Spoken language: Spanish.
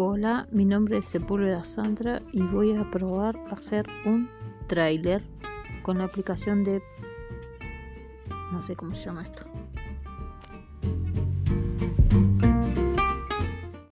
Hola, mi nombre es Sepúlveda Sandra y voy a probar hacer un trailer con la aplicación de... no sé cómo se llama esto.